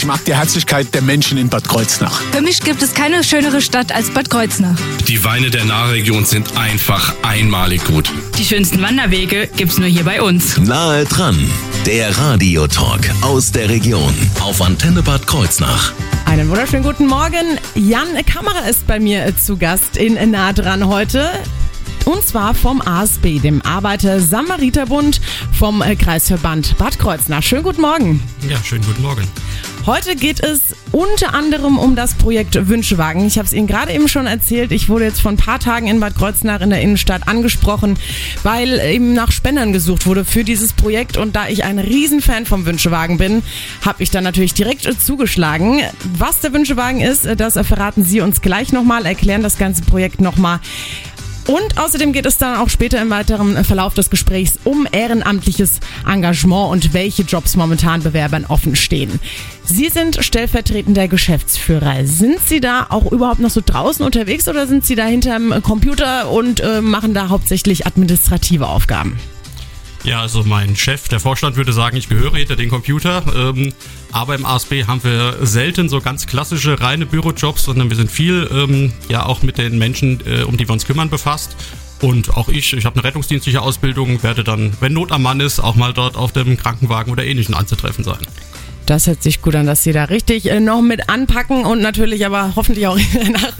Ich mag die Herzlichkeit der Menschen in Bad Kreuznach. Für mich gibt es keine schönere Stadt als Bad Kreuznach. Die Weine der Nahregion sind einfach einmalig gut. Die schönsten Wanderwege gibt's nur hier bei uns. Nahe dran, der Radiotalk aus der Region auf Antenne Bad Kreuznach. Einen wunderschönen guten Morgen. Jan Kammerer ist bei mir zu Gast in Nah dran heute. Und zwar vom ASB, dem Arbeiter-Samariter-Bund vom äh, Kreisverband Bad Kreuznach. Schönen guten Morgen. Ja, schönen guten Morgen. Heute geht es unter anderem um das Projekt Wünschewagen. Ich habe es Ihnen gerade eben schon erzählt. Ich wurde jetzt vor ein paar Tagen in Bad Kreuznach in der Innenstadt angesprochen, weil eben nach Spendern gesucht wurde für dieses Projekt. Und da ich ein Riesenfan vom Wünschewagen bin, habe ich dann natürlich direkt zugeschlagen. Was der Wünschewagen ist, das verraten Sie uns gleich nochmal, erklären das ganze Projekt nochmal. Und außerdem geht es dann auch später im weiteren Verlauf des Gesprächs um ehrenamtliches Engagement und welche Jobs momentan Bewerbern offen stehen. Sie sind stellvertretender Geschäftsführer. Sind Sie da auch überhaupt noch so draußen unterwegs oder sind Sie da hinterm Computer und äh, machen da hauptsächlich administrative Aufgaben? Ja, also mein Chef, der Vorstand würde sagen, ich gehöre hinter den Computer. Ähm, aber im ASB haben wir selten so ganz klassische reine Bürojobs, sondern wir sind viel ähm, ja auch mit den Menschen, äh, um die wir uns kümmern, befasst. Und auch ich, ich habe eine rettungsdienstliche Ausbildung, werde dann, wenn Not am Mann ist, auch mal dort auf dem Krankenwagen oder ähnlichen anzutreffen sein. Das hört sich gut an, dass Sie da richtig äh, noch mit anpacken und natürlich aber hoffentlich auch nach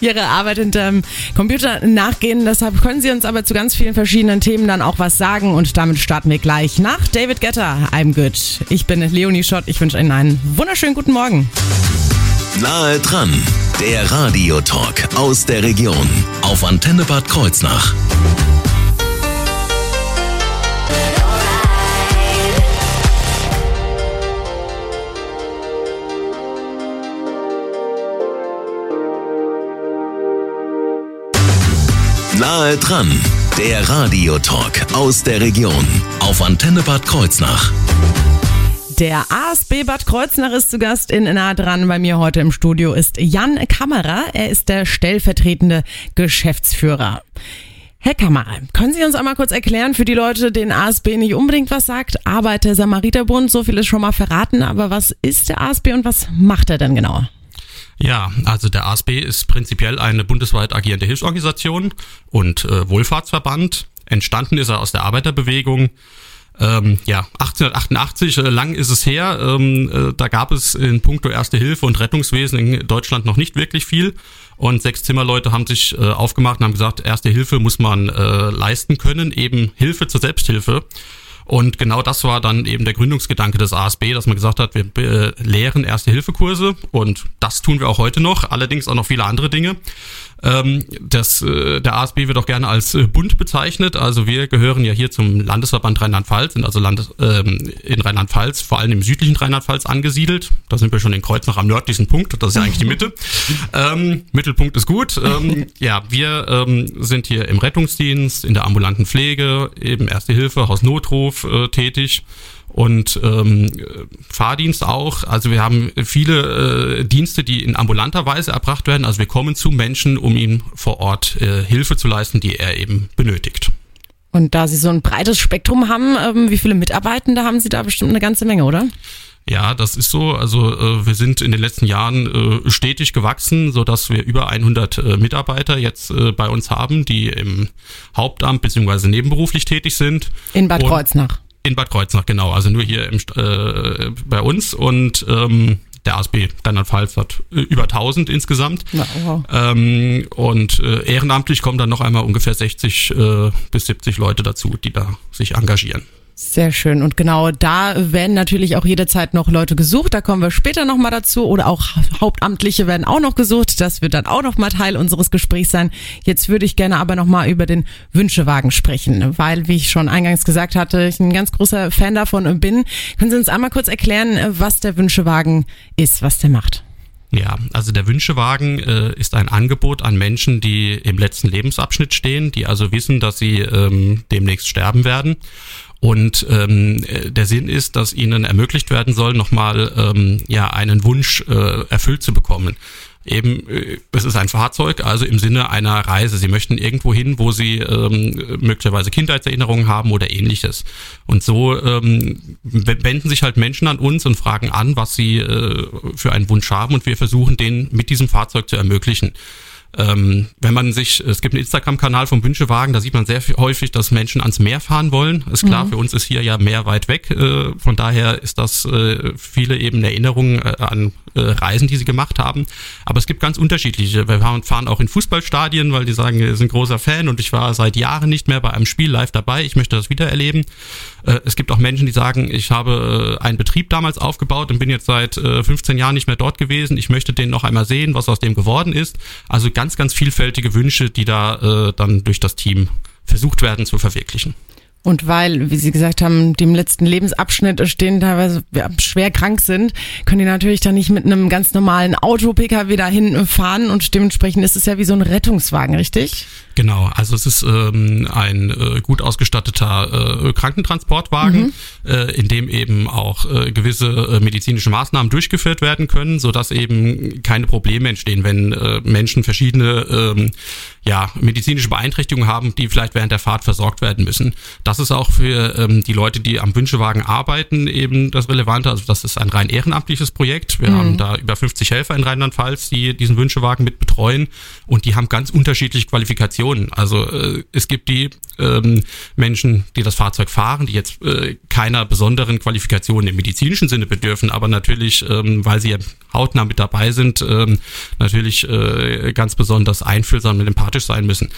Ihrer Arbeit hinterm Computer nachgehen. Deshalb können Sie uns aber zu ganz vielen verschiedenen Themen dann auch was sagen und damit starten wir gleich nach David Getter. I'm good. Ich bin Leonie Schott. Ich wünsche Ihnen einen wunderschönen guten Morgen. Nahe dran, der Radiotalk aus der Region auf Antenne Bad Kreuznach. Nahe dran, der Radiotalk aus der Region auf Antenne Bad Kreuznach. Der ASB Bad Kreuznach ist zu Gast in Nah dran. Bei mir heute im Studio ist Jan Kammerer. Er ist der stellvertretende Geschäftsführer. Herr Kammerer, können Sie uns einmal kurz erklären, für die Leute, denen ASB nicht unbedingt was sagt, Arbeiter Samariterbund, so viel ist schon mal verraten, aber was ist der ASB und was macht er denn genau? Ja, also der ASB ist prinzipiell eine bundesweit agierende Hilfsorganisation und äh, Wohlfahrtsverband. Entstanden ist er aus der Arbeiterbewegung. Ähm, ja, 1888, äh, lang ist es her. Ähm, äh, da gab es in puncto Erste Hilfe und Rettungswesen in Deutschland noch nicht wirklich viel. Und sechs Zimmerleute haben sich äh, aufgemacht und haben gesagt, Erste Hilfe muss man äh, leisten können, eben Hilfe zur Selbsthilfe. Und genau das war dann eben der Gründungsgedanke des ASB, dass man gesagt hat, wir äh, lehren Erste-Hilfe-Kurse und das tun wir auch heute noch, allerdings auch noch viele andere Dinge. Ähm, das, äh, der ASB wird auch gerne als äh, Bund bezeichnet. Also wir gehören ja hier zum Landesverband Rheinland-Pfalz, sind also Landes, ähm, in Rheinland-Pfalz, vor allem im südlichen Rheinland-Pfalz angesiedelt. Da sind wir schon in Kreuznach am nördlichsten Punkt. Das ist ja eigentlich die Mitte. ähm, Mittelpunkt ist gut. Ähm, ja, wir ähm, sind hier im Rettungsdienst, in der ambulanten Pflege, eben Erste Hilfe, Hausnotruf äh, tätig und ähm, Fahrdienst auch. Also wir haben viele äh, Dienste, die in ambulanter Weise erbracht werden. Also wir kommen zu Menschen, um ihm vor Ort äh, Hilfe zu leisten, die er eben benötigt. Und da Sie so ein breites Spektrum haben, ähm, wie viele Mitarbeitende haben Sie da bestimmt eine ganze Menge, oder? Ja, das ist so. Also äh, wir sind in den letzten Jahren äh, stetig gewachsen, so dass wir über 100 äh, Mitarbeiter jetzt äh, bei uns haben, die im Hauptamt beziehungsweise nebenberuflich tätig sind. In Bad Kreuznach. In Bad Kreuznach, genau. Also nur hier im, äh, bei uns und ähm, der ASB Rheinland-Pfalz hat äh, über 1000 insgesamt. Na, wow. ähm, und äh, ehrenamtlich kommen dann noch einmal ungefähr 60 äh, bis 70 Leute dazu, die da sich engagieren. Sehr schön. Und genau da werden natürlich auch jederzeit noch Leute gesucht. Da kommen wir später nochmal dazu. Oder auch Hauptamtliche werden auch noch gesucht. Das wird dann auch nochmal Teil unseres Gesprächs sein. Jetzt würde ich gerne aber nochmal über den Wünschewagen sprechen, weil, wie ich schon eingangs gesagt hatte, ich ein ganz großer Fan davon bin. Können Sie uns einmal kurz erklären, was der Wünschewagen ist, was der macht? Ja, also der Wünschewagen äh, ist ein Angebot an Menschen, die im letzten Lebensabschnitt stehen, die also wissen, dass sie ähm, demnächst sterben werden und ähm, der Sinn ist, dass ihnen ermöglicht werden soll, nochmal ähm, ja, einen Wunsch äh, erfüllt zu bekommen. Eben, äh, es ist ein Fahrzeug, also im Sinne einer Reise. Sie möchten irgendwo hin, wo sie ähm, möglicherweise Kindheitserinnerungen haben oder ähnliches. Und so ähm, wenden sich halt Menschen an uns und fragen an, was sie äh, für einen Wunsch haben und wir versuchen, den mit diesem Fahrzeug zu ermöglichen. Ähm, wenn man sich, es gibt einen Instagram-Kanal vom Wünschewagen, da sieht man sehr häufig, dass Menschen ans Meer fahren wollen. Ist klar, mhm. für uns ist hier ja Meer weit weg. Äh, von daher ist das äh, viele eben Erinnerungen äh, an äh, Reisen, die sie gemacht haben. Aber es gibt ganz unterschiedliche. Wir fahren auch in Fußballstadien, weil die sagen, wir sind großer Fan und ich war seit Jahren nicht mehr bei einem Spiel live dabei. Ich möchte das wieder erleben. Äh, es gibt auch Menschen, die sagen, ich habe äh, einen Betrieb damals aufgebaut und bin jetzt seit 15 Jahren nicht mehr dort gewesen. Ich möchte den noch einmal sehen, was aus dem geworden ist. Also ganz, ganz vielfältige Wünsche, die da dann durch das Team versucht werden zu verwirklichen. Und weil, wie Sie gesagt haben, dem letzten Lebensabschnitt stehen, teilweise schwer krank sind, können die natürlich dann nicht mit einem ganz normalen Auto-Pkw dahin fahren und dementsprechend ist es ja wie so ein Rettungswagen, richtig? Genau, also es ist ähm, ein äh, gut ausgestatteter äh, Krankentransportwagen, mhm. äh, in dem eben auch äh, gewisse äh, medizinische Maßnahmen durchgeführt werden können, so dass eben keine Probleme entstehen, wenn äh, Menschen verschiedene ähm, ja, medizinische Beeinträchtigungen haben, die vielleicht während der Fahrt versorgt werden müssen. Das ist auch für ähm, die Leute, die am Wünschewagen arbeiten, eben das Relevante. Also das ist ein rein ehrenamtliches Projekt. Wir mhm. haben da über 50 Helfer in Rheinland-Pfalz, die diesen Wünschewagen mit betreuen und die haben ganz unterschiedliche Qualifikationen. Also äh, es gibt die ähm, Menschen, die das Fahrzeug fahren, die jetzt äh, keiner besonderen Qualifikation im medizinischen Sinne bedürfen, aber natürlich, ähm, weil sie ja hautnah mit dabei sind, ähm, natürlich äh, ganz besonders einfühlsam und empathisch sein müssen.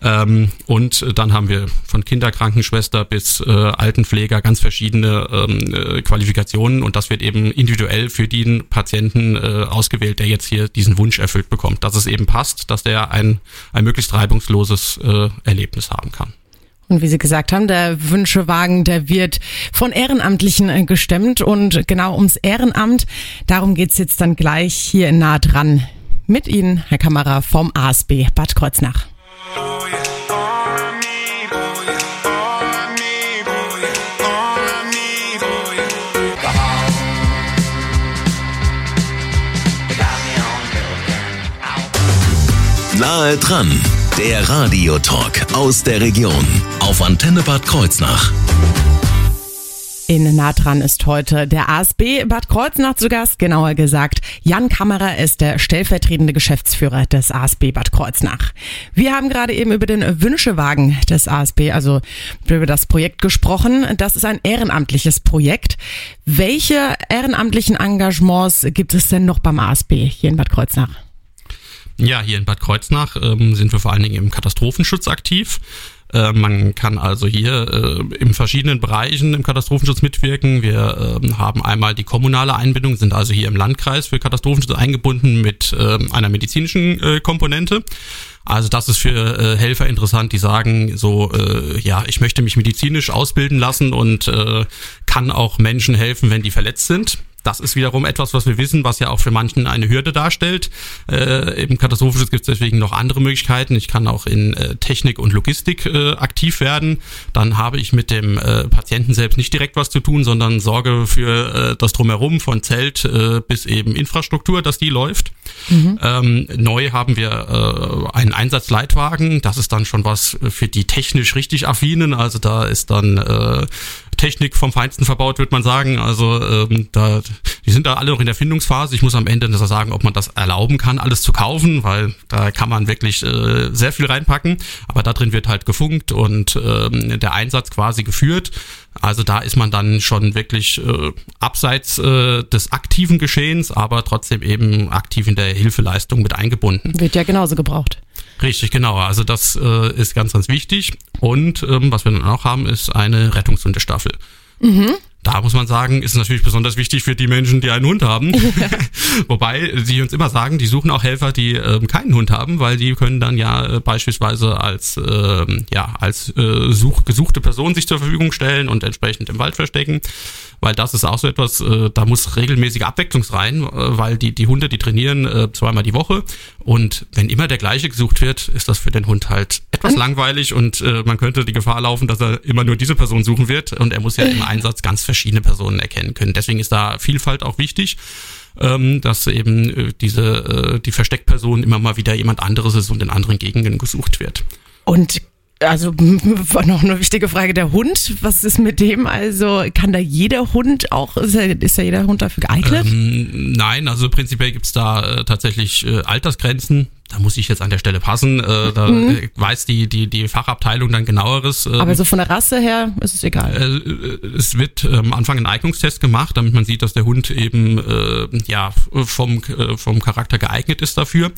Ähm, und dann haben wir von Kinderkrankenschwester bis äh, Altenpfleger ganz verschiedene ähm, äh, Qualifikationen und das wird eben individuell für den Patienten äh, ausgewählt, der jetzt hier diesen Wunsch erfüllt bekommt, dass es eben passt, dass der ein, ein möglichst reibungsloses äh, Erlebnis haben kann. Und wie Sie gesagt haben, der Wünschewagen, der wird von Ehrenamtlichen äh, gestemmt und genau ums Ehrenamt, darum geht's jetzt dann gleich hier nah dran. Mit Ihnen, Herr Kammerer vom ASB Bad Kreuznach. Nahe dran, der Radiotalk aus der Region auf Antenne Bad Kreuznach. In nah dran ist heute der ASB Bad Kreuznach zu Gast, genauer gesagt. Jan Kammerer ist der stellvertretende Geschäftsführer des ASB Bad Kreuznach. Wir haben gerade eben über den Wünschewagen des ASB, also über das Projekt gesprochen. Das ist ein ehrenamtliches Projekt. Welche ehrenamtlichen Engagements gibt es denn noch beim ASB hier in Bad Kreuznach? Ja, hier in Bad Kreuznach ähm, sind wir vor allen Dingen im Katastrophenschutz aktiv. Äh, man kann also hier äh, in verschiedenen Bereichen im Katastrophenschutz mitwirken. Wir äh, haben einmal die kommunale Einbindung, sind also hier im Landkreis für Katastrophenschutz eingebunden mit äh, einer medizinischen äh, Komponente. Also das ist für äh, Helfer interessant, die sagen so, äh, ja, ich möchte mich medizinisch ausbilden lassen und äh, kann auch Menschen helfen, wenn die verletzt sind. Das ist wiederum etwas, was wir wissen, was ja auch für manchen eine Hürde darstellt. Äh, Im Katastrophenschutz gibt es deswegen noch andere Möglichkeiten. Ich kann auch in äh, Technik und Logistik äh, aktiv werden. Dann habe ich mit dem äh, Patienten selbst nicht direkt was zu tun, sondern sorge für äh, das Drumherum von Zelt äh, bis eben Infrastruktur, dass die läuft. Mhm. Ähm, neu haben wir äh, einen Einsatzleitwagen. Das ist dann schon was für die technisch richtig affinen. Also da ist dann äh, Technik vom Feinsten verbaut, würde man sagen. Also ähm, da, die sind da alle noch in der Findungsphase. Ich muss am Ende sagen, ob man das erlauben kann, alles zu kaufen, weil da kann man wirklich äh, sehr viel reinpacken. Aber da drin wird halt gefunkt und ähm, der Einsatz quasi geführt. Also da ist man dann schon wirklich äh, abseits äh, des aktiven Geschehens, aber trotzdem eben aktiv in der Hilfeleistung mit eingebunden. Wird ja genauso gebraucht. Richtig, genau. Also das äh, ist ganz, ganz wichtig. Und ähm, was wir dann auch haben, ist eine Rettungshundestaffel. Mhm. Da muss man sagen, ist natürlich besonders wichtig für die Menschen, die einen Hund haben. Wobei sie uns immer sagen, die suchen auch Helfer, die ähm, keinen Hund haben, weil die können dann ja äh, beispielsweise als ähm, ja als äh, such, gesuchte Person sich zur Verfügung stellen und entsprechend im Wald verstecken weil das ist auch so etwas, äh, da muss regelmäßige Abwechslung rein, äh, weil die, die Hunde, die trainieren äh, zweimal die Woche und wenn immer der gleiche gesucht wird, ist das für den Hund halt etwas langweilig und äh, man könnte die Gefahr laufen, dass er immer nur diese Person suchen wird und er muss ja im Einsatz ganz verschiedene Personen erkennen können. Deswegen ist da Vielfalt auch wichtig. ähm, dass eben äh, diese äh, die Versteckperson immer mal wieder jemand anderes ist und in anderen Gegenden gesucht wird. Und also war noch eine wichtige Frage, der Hund, was ist mit dem? Also kann da jeder Hund auch, ist ja, jeder Hund dafür geeignet? Ähm, nein, also prinzipiell gibt's da äh, tatsächlich äh, Altersgrenzen. Da muss ich jetzt an der Stelle passen. Äh, da Mhm. äh, weiß die, die, die Fachabteilung dann genaueres. ähm, Aber so von der Rasse her ist es egal. äh, es wird ähm, am Anfang ein Eignungstest gemacht, damit man sieht, dass der Hund eben äh, ja vom äh, vom Charakter geeignet ist dafür.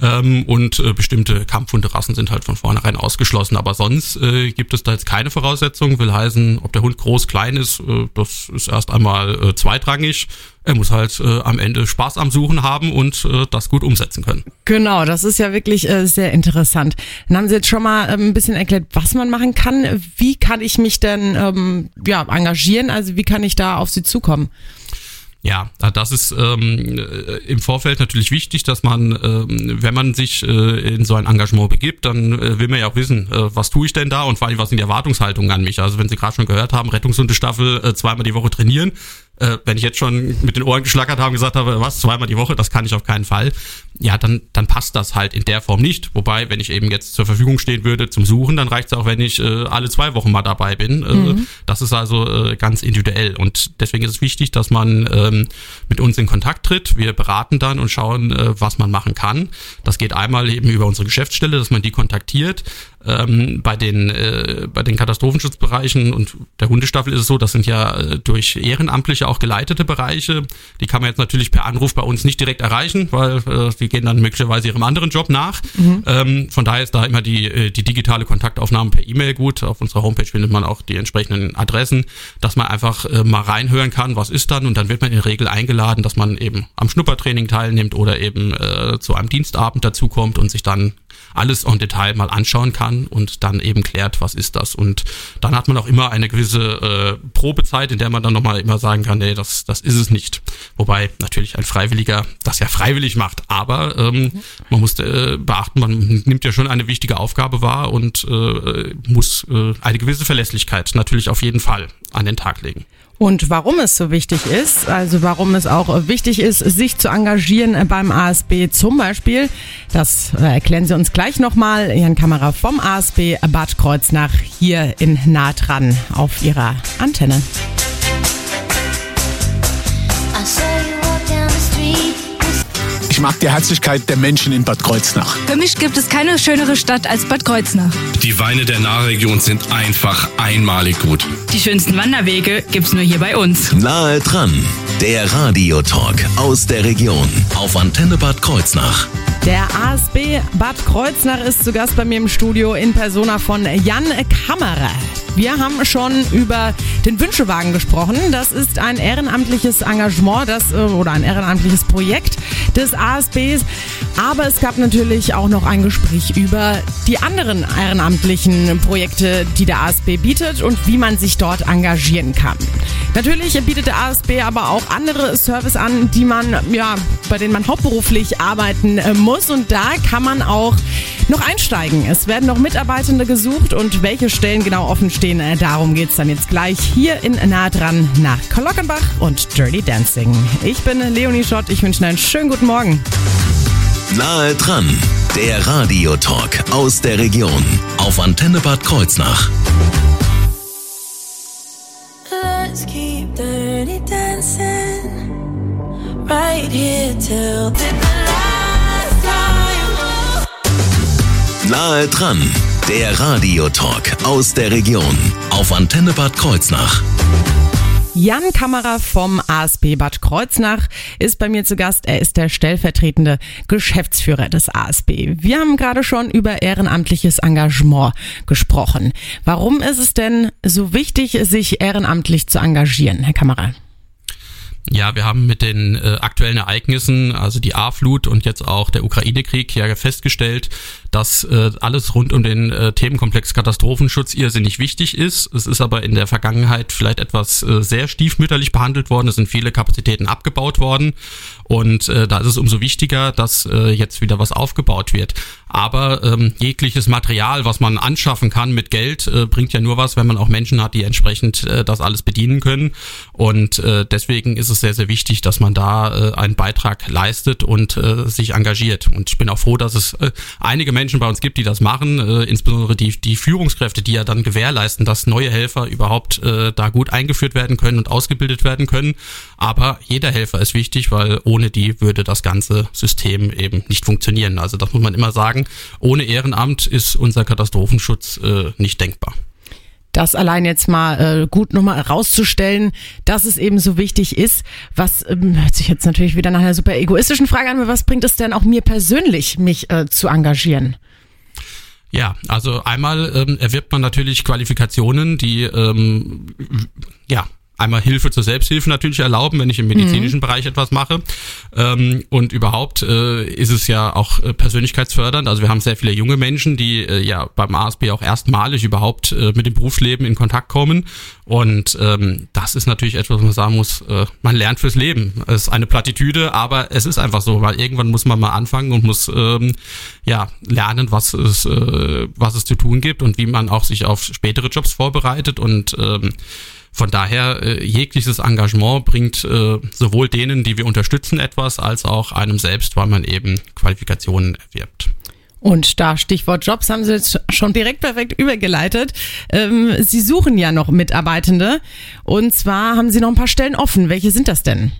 Ähm, und äh, bestimmte Kampfhunderassen sind halt von vornherein ausgeschlossen. Aber sonst äh, gibt es da jetzt keine Voraussetzungen. Will heißen, ob der Hund groß, klein ist, äh, das ist erst einmal äh, zweitrangig. Er muss halt äh, am Ende Spaß am Suchen haben und äh, das gut umsetzen können. Genau, das ist ja wirklich äh, sehr interessant. Dann haben Sie jetzt schon mal ähm, ein bisschen erklärt, was man machen kann. Wie kann ich mich denn ähm, ja, engagieren? Also wie kann ich da auf Sie zukommen? Ja, das ist ähm, äh, im Vorfeld natürlich wichtig, dass man, ähm, wenn man sich äh, in so ein Engagement begibt, dann äh, will man ja auch wissen, äh, was tue ich denn da und vor allem, was sind die Erwartungshaltungen an mich. Also wenn Sie gerade schon gehört haben, Rettungshundestaffel äh, zweimal die Woche trainieren, äh, wenn ich jetzt schon mit den Ohren geschlackert habe und gesagt habe, was, zweimal die Woche, das kann ich auf keinen Fall, ja, dann, dann passt das halt in der Form nicht. Wobei, wenn ich eben jetzt zur Verfügung stehen würde zum Suchen, dann reicht es auch, wenn ich äh, alle zwei Wochen mal dabei bin. Äh, Das ist also äh, ganz individuell. Und deswegen ist es wichtig, dass man ähm, mit uns in Kontakt tritt. Wir beraten dann und schauen, äh, was man machen kann. Das geht einmal eben über unsere Geschäftsstelle, dass man die kontaktiert. Ähm, bei den äh, bei den Katastrophenschutzbereichen und der Hundestaffel ist es so, das sind ja äh, durch Ehrenamtliche auch geleitete Bereiche. Die kann man jetzt natürlich per Anruf bei uns nicht direkt erreichen, weil äh, die gehen dann möglicherweise ihrem anderen Job nach. Ähm, von daher ist da immer die äh, die digitale Kontaktaufnahme per E-Mail gut. Auf unserer Homepage findet man auch die entsprechenden Adressen, dass man einfach äh, mal reinhören kann, was ist dann und dann wird man in der Regel eingeladen, dass man eben am Schnuppertraining teilnimmt oder eben äh, zu einem Dienstabend dazukommt und sich dann alles en Detail mal anschauen kann und dann eben klärt, was ist das. Und dann hat man auch immer eine gewisse äh, Probezeit, in der man dann nochmal immer sagen kann, nee, das, das ist es nicht. Wobei natürlich ein Freiwilliger das ja freiwillig macht. Aber ähm, man muss äh, beachten, man nimmt ja schon eine wichtige Aufgabe wahr und äh, muss äh, eine gewisse Verlässlichkeit natürlich auf jeden Fall an den Tag legen. Und warum es so wichtig ist, also warum es auch wichtig ist, sich zu engagieren beim ASB zum Beispiel, das erklären Sie uns gleich nochmal. Jan Kamera vom ASB Bad Kreuznach hier in nah dran auf Ihrer Antenne. Ich mag die Herzlichkeit der Menschen in Bad Kreuznach. Für mich gibt es keine schönere Stadt als Bad Kreuznach. Die Weine der Nahregion sind einfach einmalig gut. Die schönsten Wanderwege gibt's nur hier bei uns. Nahe dran, der Radiotalk aus der Region auf Antenne Bad Kreuznach. Der ASB Bad Kreuznach ist zu Gast bei mir im Studio in Persona von Jan Kammerer. Wir haben schon über den Wünschewagen gesprochen. Das ist ein ehrenamtliches Engagement das, äh, oder ein ehrenamtliches Projekt des ASBs. Aber es gab natürlich auch noch ein Gespräch über die anderen ehrenamtlichen Projekte, die der ASB bietet und wie man sich dort engagieren kann. Natürlich bietet der ASB aber auch andere Service an, die man, ja, bei denen man hauptberuflich arbeiten äh, muss. Und da kann man auch noch einsteigen. Es werden noch Mitarbeitende gesucht und welche Stellen genau offen stehen, äh, darum geht's dann jetzt gleich hier in Nah dran nach Glockenbach und Dirty Dancing. Ich bin Leonie Schott, ich wünsche Ihnen einen schönen guten Morgen. Nahe dran, der Radiotalk aus der Region auf Antenne Bad Kreuznach. Let's keep dirty dancing right here till the last time. Nahe dran, der Radiotalk aus der Region auf Antenne Bad Kreuznach. Jan Kammerer vom ASB Bad Kreuznach ist bei mir zu Gast. Er ist der stellvertretende Geschäftsführer des ASB. Wir haben gerade schon über ehrenamtliches Engagement gesprochen. Warum ist es denn so wichtig, sich ehrenamtlich zu engagieren, Herr Kammerer? Ja, wir haben mit den äh, aktuellen Ereignissen, also die A-Flut und jetzt auch der Ukraine-Krieg, ja festgestellt, dass äh, alles rund um den äh, Themenkomplex Katastrophenschutz irrsinnig wichtig ist. Es ist aber in der Vergangenheit vielleicht etwas äh, sehr stiefmütterlich behandelt worden. Es sind viele Kapazitäten abgebaut worden und äh, da ist es umso wichtiger, dass äh, jetzt wieder was aufgebaut wird. Aber ähm, jegliches Material, was man anschaffen kann mit Geld, äh, bringt ja nur was, wenn man auch Menschen hat, die entsprechend äh, das alles bedienen können. Und äh, deswegen ist es sehr, sehr wichtig, dass man da äh, einen Beitrag leistet und äh, sich engagiert. Und ich bin auch froh, dass es äh, einige Menschen bei uns gibt, die das machen, äh, insbesondere die, die Führungskräfte, die ja dann gewährleisten, dass neue Helfer überhaupt äh, da gut eingeführt werden können und ausgebildet werden können. Aber jeder Helfer ist wichtig, weil ohne die würde das ganze System eben nicht funktionieren. Also das muss man immer sagen. Ohne Ehrenamt ist unser Katastrophenschutz äh, nicht denkbar. Das allein jetzt mal äh, gut nochmal herauszustellen, dass es eben so wichtig ist. Was ähm, hört sich jetzt natürlich wieder nach einer super egoistischen Frage an, aber was bringt es denn auch mir persönlich, mich äh, zu engagieren? Ja, also einmal ähm, erwirbt man natürlich Qualifikationen, die ähm, ja einmal Hilfe zur Selbsthilfe natürlich erlauben, wenn ich im medizinischen mhm. Bereich etwas mache. Ähm, und überhaupt äh, ist es ja auch äh, persönlichkeitsfördernd. Also wir haben sehr viele junge Menschen, die äh, ja beim ASB auch erstmalig überhaupt äh, mit dem Berufsleben in Kontakt kommen. Und ähm, das ist natürlich etwas, was man sagen muss, äh, man lernt fürs Leben. Es ist eine Plattitüde, aber es ist einfach so, weil irgendwann muss man mal anfangen und muss ähm, ja lernen, was es, äh, was es zu tun gibt und wie man auch sich auf spätere Jobs vorbereitet und ähm, von daher, äh, jegliches Engagement bringt äh, sowohl denen, die wir unterstützen, etwas, als auch einem selbst, weil man eben Qualifikationen erwirbt. Und da Stichwort Jobs haben Sie jetzt schon direkt perfekt übergeleitet. Ähm, Sie suchen ja noch Mitarbeitende. Und zwar haben Sie noch ein paar Stellen offen. Welche sind das denn?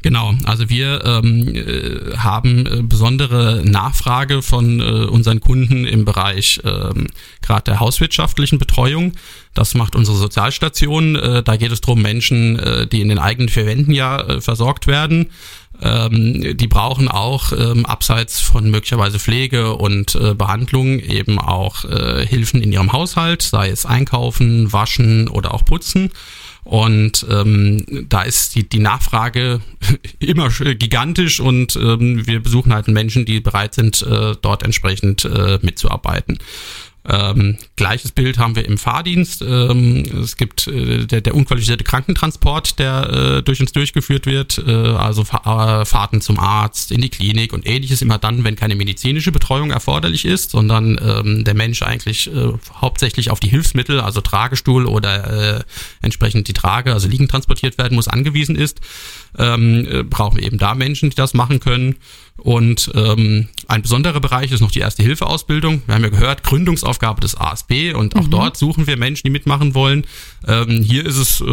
Genau, also wir ähm, äh, haben äh, besondere Nachfrage von äh, unseren Kunden im Bereich ähm, gerade der hauswirtschaftlichen Betreuung. Das macht unsere Sozialstation. Äh, da geht es darum, Menschen, äh, die in den eigenen vier Wänden ja äh, versorgt werden. Ähm, die brauchen auch ähm, abseits von möglicherweise Pflege und äh, Behandlung eben auch äh, Hilfen in ihrem Haushalt, sei es einkaufen, waschen oder auch putzen. Und ähm, da ist die, die Nachfrage immer gigantisch und ähm, wir besuchen halt Menschen, die bereit sind, äh, dort entsprechend äh, mitzuarbeiten. Ähm, gleiches Bild haben wir im Fahrdienst. Ähm, es gibt äh, der, der unqualifizierte Krankentransport, der äh, durch uns durchgeführt wird, äh, also äh, Fahrten zum Arzt, in die Klinik und ähnliches, immer dann, wenn keine medizinische Betreuung erforderlich ist, sondern ähm, der Mensch eigentlich äh, hauptsächlich auf die Hilfsmittel, also Tragestuhl oder äh, entsprechend die Trage, also liegend transportiert werden muss, angewiesen ist, ähm, äh, brauchen wir eben da Menschen, die das machen können. Und ähm, ein besonderer Bereich ist noch die erste Hilfeausbildung. Wir haben ja gehört, Gründungsaufgabe des ASB und auch mhm. dort suchen wir Menschen, die mitmachen wollen. Ähm, hier ist es äh,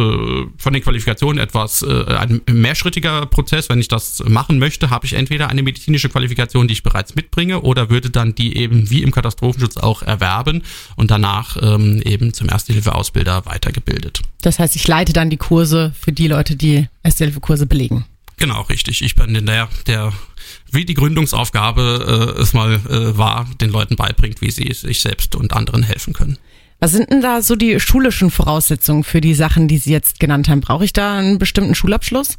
von den Qualifikationen etwas äh, ein mehrschrittiger Prozess. Wenn ich das machen möchte, habe ich entweder eine medizinische Qualifikation, die ich bereits mitbringe, oder würde dann die eben wie im Katastrophenschutz auch erwerben und danach ähm, eben zum Erste-Hilfe-Ausbilder weitergebildet. Das heißt, ich leite dann die Kurse für die Leute, die Erste-Hilfe-Kurse belegen. Genau, richtig. Ich bin der, der wie die Gründungsaufgabe äh, es mal äh, war, den Leuten beibringt, wie sie sich selbst und anderen helfen können. Was sind denn da so die schulischen Voraussetzungen für die Sachen, die Sie jetzt genannt haben? Brauche ich da einen bestimmten Schulabschluss?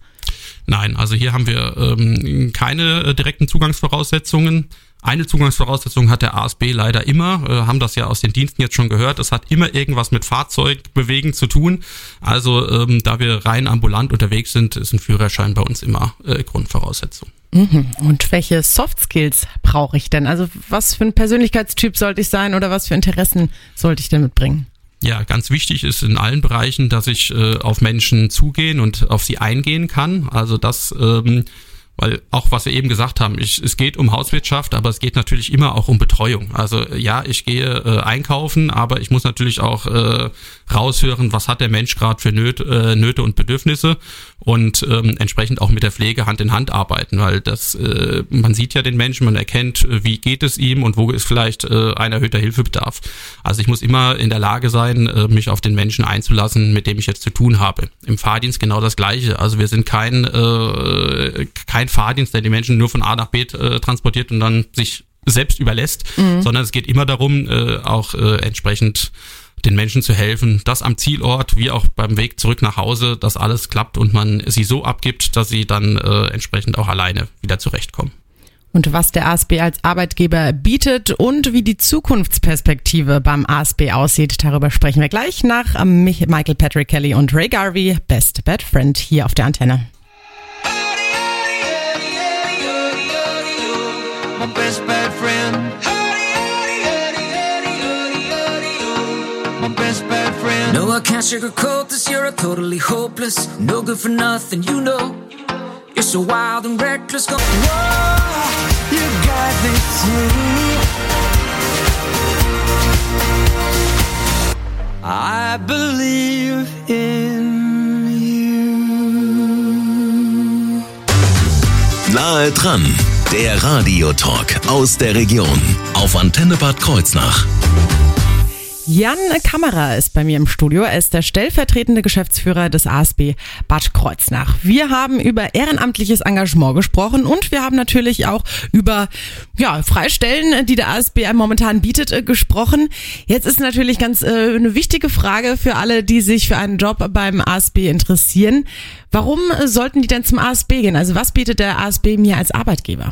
Nein, also hier haben wir ähm, keine äh, direkten Zugangsvoraussetzungen. Eine Zugangsvoraussetzung hat der ASB leider immer, äh, haben das ja aus den Diensten jetzt schon gehört, es hat immer irgendwas mit Fahrzeugbewegen zu tun. Also ähm, da wir rein ambulant unterwegs sind, ist ein Führerschein bei uns immer äh, Grundvoraussetzung. Mhm. Und welche Soft Skills brauche ich denn? Also was für ein Persönlichkeitstyp sollte ich sein oder was für Interessen sollte ich denn mitbringen? Ja, ganz wichtig ist in allen Bereichen, dass ich äh, auf Menschen zugehen und auf sie eingehen kann. Also das ähm, weil auch was wir eben gesagt haben, ich, es geht um Hauswirtschaft, aber es geht natürlich immer auch um Betreuung. Also ja, ich gehe äh, einkaufen, aber ich muss natürlich auch äh, raushören, was hat der Mensch gerade für Nöte, äh, Nöte und Bedürfnisse und ähm, entsprechend auch mit der Pflege Hand in Hand arbeiten, weil das äh, man sieht ja den Menschen, man erkennt, wie geht es ihm und wo ist vielleicht äh, ein erhöhter Hilfebedarf. Also ich muss immer in der Lage sein, äh, mich auf den Menschen einzulassen, mit dem ich jetzt zu tun habe. Im Fahrdienst genau das Gleiche. Also wir sind kein äh, kein kein Fahrdienst, der die Menschen nur von A nach B äh, transportiert und dann sich selbst überlässt, mhm. sondern es geht immer darum, äh, auch äh, entsprechend den Menschen zu helfen, dass am Zielort wie auch beim Weg zurück nach Hause, dass alles klappt und man sie so abgibt, dass sie dann äh, entsprechend auch alleine wieder zurechtkommen. und was der ASB als Arbeitgeber bietet und wie die Zukunftsperspektive beim ASB aussieht. Darüber sprechen wir gleich nach Mich- Michael Patrick Kelly und Ray Garvey, Best Bad Friend, hier auf der Antenne. My best bad friend. My best bad friend. No, I can't sugarcoat this. You're totally hopeless. No good for nothing, you know. You're so wild and reckless. Go, Whoa, you got me too. I believe in you. Nahe dran, der Radiotalk aus der Region auf Antenne Bad Kreuznach. Jan Kammerer ist bei mir im Studio. Er ist der stellvertretende Geschäftsführer des ASB Bad Kreuznach. Wir haben über ehrenamtliches Engagement gesprochen und wir haben natürlich auch über ja, Freistellen, die der ASB momentan bietet, äh, gesprochen. Jetzt ist natürlich ganz äh, eine wichtige Frage für alle, die sich für einen Job beim ASB interessieren. Warum sollten die denn zum ASB gehen? Also was bietet der ASB mir als Arbeitgeber?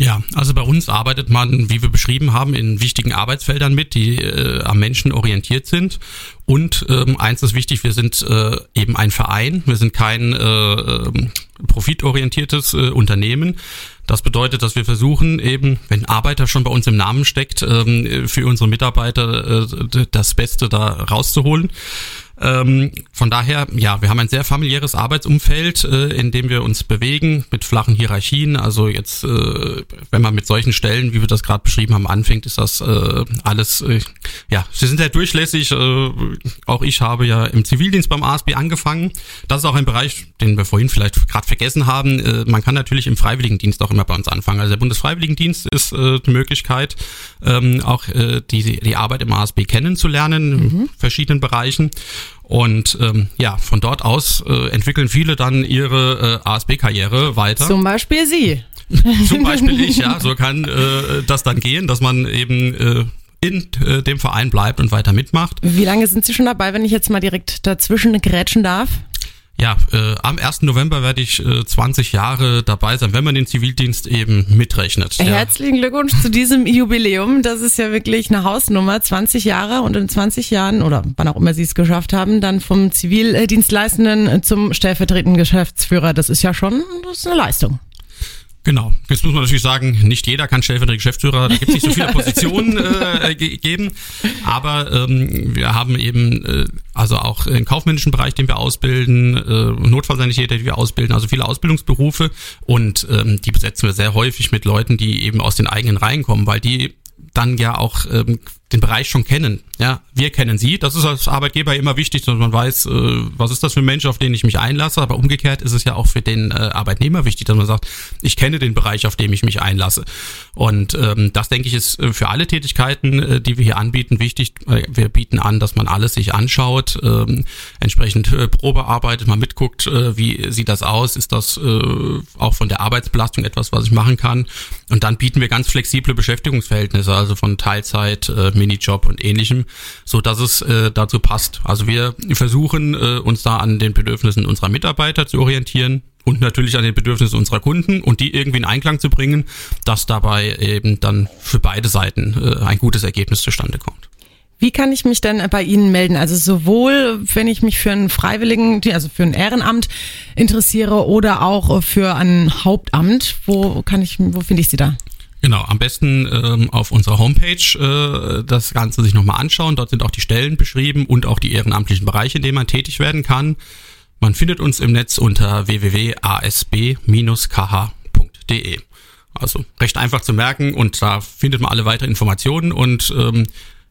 Ja, also bei uns arbeitet man, wie wir beschrieben haben, in wichtigen Arbeitsfeldern mit, die äh, am Menschen orientiert sind. Und ähm, eins ist wichtig, wir sind äh, eben ein Verein, wir sind kein äh, ähm, profitorientiertes äh, Unternehmen. Das bedeutet, dass wir versuchen eben, wenn Arbeiter schon bei uns im Namen steckt, ähm, für unsere Mitarbeiter äh, das Beste da rauszuholen. Ähm, von daher, ja, wir haben ein sehr familiäres Arbeitsumfeld, äh, in dem wir uns bewegen, mit flachen Hierarchien. Also jetzt, äh, wenn man mit solchen Stellen, wie wir das gerade beschrieben haben, anfängt, ist das äh, alles, äh, ja, sie sind sehr durchlässig. Äh, auch ich habe ja im Zivildienst beim ASB angefangen. Das ist auch ein Bereich, den wir vorhin vielleicht gerade vergessen haben. Äh, man kann natürlich im Freiwilligendienst auch immer bei uns anfangen. Also der Bundesfreiwilligendienst ist die Möglichkeit, ähm, auch die, die Arbeit im ASB kennenzulernen, in verschiedenen Bereichen. Und ähm, ja, von dort aus äh, entwickeln viele dann ihre äh, ASB-Karriere weiter. Zum Beispiel Sie. Zum Beispiel ich, ja. So kann äh, das dann gehen, dass man eben äh, in äh, dem Verein bleibt und weiter mitmacht. Wie lange sind Sie schon dabei, wenn ich jetzt mal direkt dazwischen grätschen darf? Ja, äh, am 1. November werde ich äh, 20 Jahre dabei sein, wenn man den Zivildienst eben mitrechnet. Ja. Herzlichen Glückwunsch zu diesem Jubiläum. Das ist ja wirklich eine Hausnummer. 20 Jahre und in 20 Jahren oder wann auch immer Sie es geschafft haben, dann vom Zivildienstleistenden zum stellvertretenden Geschäftsführer. Das ist ja schon das ist eine Leistung. Genau. Jetzt muss man natürlich sagen, nicht jeder kann stellvertretender Geschäftsführer, da gibt es nicht so viele Positionen äh, ge geben. Aber ähm, wir haben eben äh, also auch den kaufmännischen Bereich, den wir ausbilden, äh, Notfallsanitäter, die wir ausbilden, also viele Ausbildungsberufe und ähm, die besetzen wir sehr häufig mit Leuten, die eben aus den eigenen Reihen kommen, weil die dann ja auch ähm, den Bereich schon kennen. Ja, wir kennen sie. Das ist als Arbeitgeber immer wichtig, dass man weiß, äh, was ist das für ein Mensch, auf den ich mich einlasse. Aber umgekehrt ist es ja auch für den äh, Arbeitnehmer wichtig, dass man sagt, ich kenne den Bereich, auf dem ich mich einlasse. Und ähm, das denke ich ist äh, für alle Tätigkeiten, äh, die wir hier anbieten, wichtig. Äh, Wir bieten an, dass man alles sich anschaut, ähm, entsprechend äh, Probe arbeitet, mal mitguckt, äh, wie sieht das aus, ist das äh, auch von der Arbeitsbelastung etwas, was ich machen kann. Und dann bieten wir ganz flexible Beschäftigungsverhältnisse, also von Teilzeit, äh, Minijob und ähnlichem, so dass es äh, dazu passt. Also wir versuchen äh, uns da an den Bedürfnissen unserer Mitarbeiter zu orientieren und natürlich an den Bedürfnissen unserer Kunden und die irgendwie in Einklang zu bringen, dass dabei eben dann für beide Seiten äh, ein gutes Ergebnis zustande kommt. Wie kann ich mich denn bei Ihnen melden? Also sowohl, wenn ich mich für einen Freiwilligen, also für ein Ehrenamt interessiere oder auch für ein Hauptamt. Wo kann ich, wo finde ich Sie da? Genau, am besten ähm, auf unserer Homepage äh, das Ganze sich nochmal anschauen. Dort sind auch die Stellen beschrieben und auch die ehrenamtlichen Bereiche, in denen man tätig werden kann. Man findet uns im Netz unter www.asb-kh.de. Also recht einfach zu merken und da findet man alle weiteren Informationen und ähm,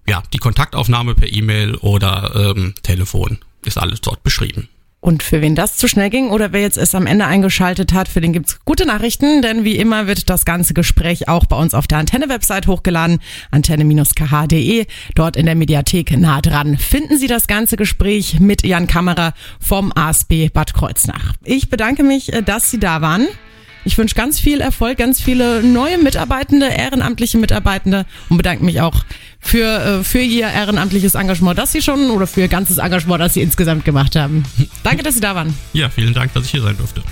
ja, die Kontaktaufnahme per E-Mail oder ähm, Telefon ist alles dort beschrieben. Und für wen das zu schnell ging oder wer jetzt erst am Ende eingeschaltet hat, für den gibt's gute Nachrichten, denn wie immer wird das ganze Gespräch auch bei uns auf der Antenne-Website hochgeladen, antenne-kh.de. Dort in der Mediathek nah dran finden Sie das ganze Gespräch mit Jan Kammerer vom ASB Bad Kreuznach. Ich bedanke mich, äh, dass Sie da waren. Ich wünsche ganz viel Erfolg, ganz viele neue Mitarbeitende, ehrenamtliche Mitarbeitende und bedanke mich auch für, äh, für Ihr ehrenamtliches Engagement, das Sie schon oder für Ihr ganzes Engagement, das Sie insgesamt gemacht haben. Danke, dass Sie da waren. Ja, vielen Dank, dass ich hier sein durfte.